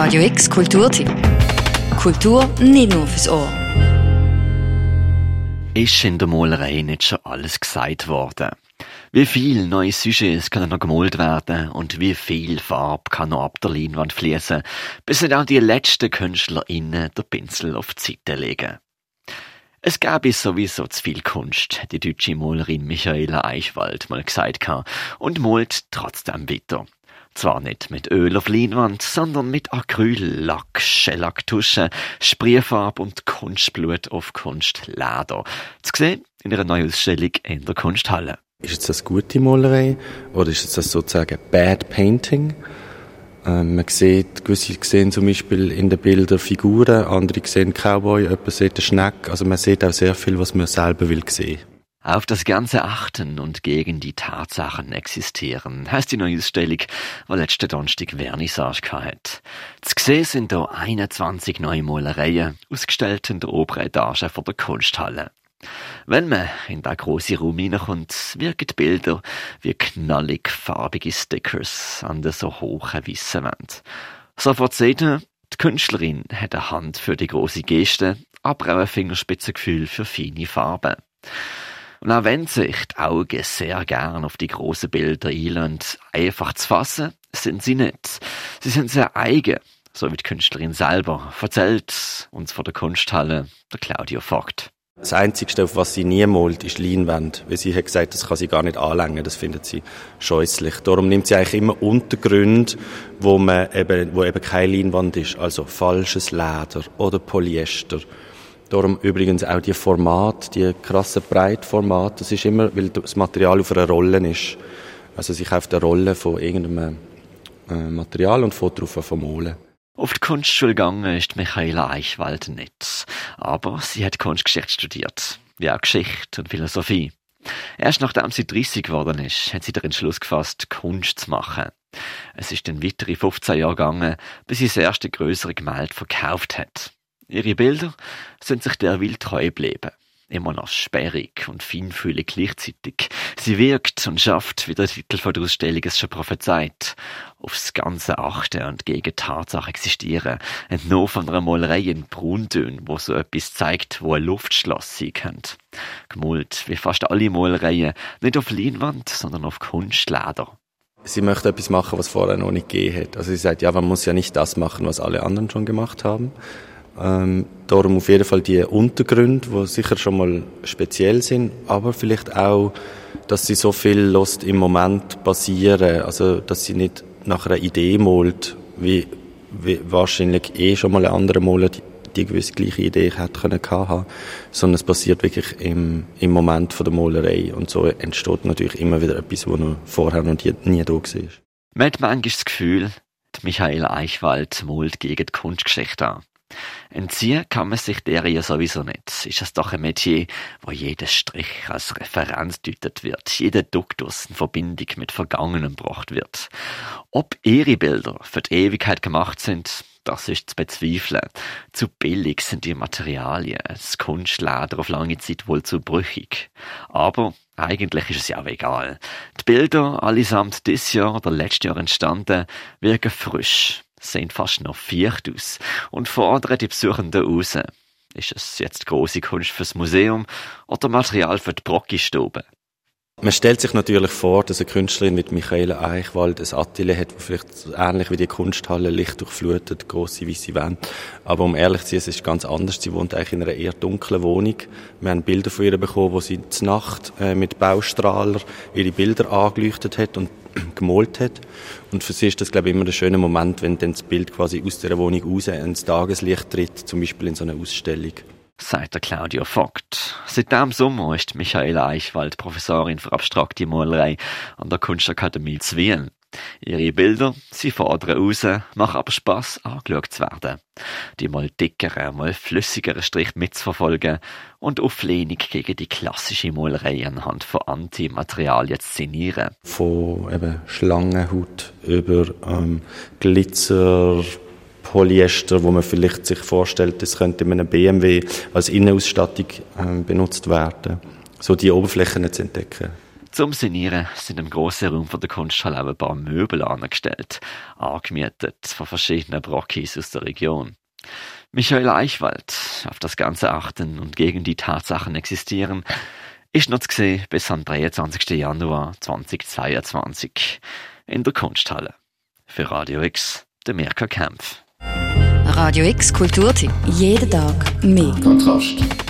Radio X Kulturtipp. Kultur nicht nur fürs Ohr. Ist in der Malerei nicht schon alles gesagt worden? Wie viel neue Sujets können noch gemalt werden und wie viel Farbe kann noch ab der Leinwand fließen, bis nicht auch die letzten KünstlerInnen der Pinsel auf die Seite legen. Es gäbe sowieso zu viel Kunst, hat die deutsche Malerin Michaela Eichwald mal gesagt und malt trotzdem weiter. Zwar nicht mit Öl auf Leinwand, sondern mit Acryl, Lack, Schellacktusche, Sprühfarbe und Kunstblut auf Kunstleder. Zu sehen in einer neuen Ausstellung in der Kunsthalle. Ist das gute Malerei oder ist das sozusagen Bad Painting? Ähm, man sieht, gewisse sehen zum Beispiel in den Bildern Figuren, andere sehen Cowboy, jemand sieht einen Schneck. Also man sieht auch sehr viel, was man selber will sehen. Auf das Ganze achten und gegen die Tatsachen existieren, heißt die neue Ausstellung, die letzte Donnerstag Vernissage hat. Zu sehen sind hier 21 neue Malereien, ausgestellt in der oberen Etage von der Kunsthalle. Wenn man in den grossen Raum hineinkommt, wirken die Bilder wie knallig farbige Stickers an der so hohen weißen Wand. Sofort sieht man, die Künstlerin hat eine Hand für die große Geste, aber auch ein Fingerspitzengefühl für feine Farben. Und auch wenn sich die Augen sehr gern auf die großen Bilder einlassen, einfach zu fassen, sind sie nicht. Sie sind sehr eigen, so wie die Künstlerin selber erzählt uns von der Kunsthalle der Claudio Vogt. Das Einzige, auf was sie nie malt, ist Leinwand. Weil sie hat gesagt, das kann sie gar nicht anlängen. Das findet sie scheußlich. Darum nimmt sie eigentlich immer Untergründe, wo man eben, wo eben keine Leinwand ist. Also falsches Leder oder Polyester. Darum übrigens auch die Format, die krasse Breitformat. Das ist immer, weil das Material auf einer Rolle ist. Also sie kauft eine Rolle von irgendeinem äh, Material und fährt drauf von Malen. Auf die Kunstschule gegangen ist Michaela Eichwald nicht. Aber sie hat Kunstgeschichte studiert. Wie auch Geschichte und Philosophie. Erst nachdem sie 30 geworden ist, hat sie den Entschluss gefasst, Kunst zu machen. Es ist dann weitere 15 Jahre gegangen, bis sie das erste größere Gemälde verkauft hat. Ihre Bilder sind sich derweil treu geblieben immer noch sperrig und feinfühlig gleichzeitig. Sie wirkt und schafft, wie der Titel von der Ausstellung es schon prophezeit, aufs Ganze achten und gegen Tatsache existieren, entnommen von einer Malerei in Brauntönen, wo so etwas zeigt, wo ein Luftschloss sein könnte. Gemalt, wie fast alle Malereien, nicht auf Leinwand, sondern auf Kunstleder. Sie möchte etwas machen, was vorher noch nicht gegeben hat. Also sie sagt, ja, man muss ja nicht das machen, was alle anderen schon gemacht haben. Ähm, darum auf jeden Fall die Untergründe, die sicher schon mal speziell sind, aber vielleicht auch, dass sie so viel Lust im Moment basieren, also dass sie nicht nach einer Idee malt, wie, wie wahrscheinlich eh schon mal eine andere Maler die, die gewisse gleiche Idee hätte können haben, sondern es passiert wirklich im, im Moment von der Malerei und so entsteht natürlich immer wieder etwas, was noch vorher noch nie, nie da war. Man hat manchmal das Gefühl, Michael Eichwald malt gegen die Kunstgeschichte an. Entziehen kann man sich der ja sowieso nicht. Ist es doch ein Metier, wo jeder Strich als Referenz deutet wird, jeder Duktus in Verbindung mit Vergangenem gebracht wird. Ob ihre Bilder für die Ewigkeit gemacht sind, das ist zu bezweifeln. Zu billig sind die Materialien, das Kunstleder auf lange Zeit wohl zu brüchig. Aber eigentlich ist es ja auch egal. Die Bilder, allesamt dieses Jahr oder letztes Jahr entstanden, wirken frisch, sehen fast noch feucht aus und fordern die Besuchenden raus. Ist es jetzt große Kunst fürs Museum oder Material für die Brockistube? Man stellt sich natürlich vor, dass eine Künstlerin wie Michaela Eichwald ein Atelier hat, das vielleicht ähnlich wie die Kunsthalle Licht durchflutet, grosse weiße Wände. Aber um ehrlich zu sein, es ist ganz anders. Sie wohnt eigentlich in einer eher dunklen Wohnung. Wir haben Bilder von ihr bekommen, wo sie zur Nacht äh, mit Baustrahler ihre Bilder angeleuchtet hat und gemalt hat. Und für sie ist das, glaube ich, immer ein schöner Moment, wenn dann das Bild quasi aus der Wohnung raus ins Tageslicht tritt, zum Beispiel in so einer Ausstellung sagt der Claudio Vogt. Seit dem Sommer ist Michaela Eichwald Professorin für abstrakte Malerei an der Kunstakademie Zwien. Ihre Bilder, sie fordern raus, machen aber Spass, angeschaut zu werden. Die mal dickeren, mal flüssigeren Strich mitzuverfolgen und Auflehnung gegen die klassische Malerei anhand von Antimaterialien zu szenieren. Von eben Schlangenhaut über ähm, Glitzer, Polyester, wo man vielleicht sich vorstellt, das könnte in einem BMW als Innenausstattung äh, benutzt werden. So die Oberflächen zu entdecken. Zum Sinieren sind im grossen Raum von der Kunsthalle auch ein paar Möbel angestellt, angemietet von verschiedenen Brockis aus der Region. Michael Eichwald, auf das Ganze achten und gegen die Tatsachen existieren, ist noch zu sehen bis am 23. Januar 2022 in der Kunsthalle. Für Radio X, der Mirka Kempf. Radio X Kulturtipp. Jeden Tag mehr. Kontrast.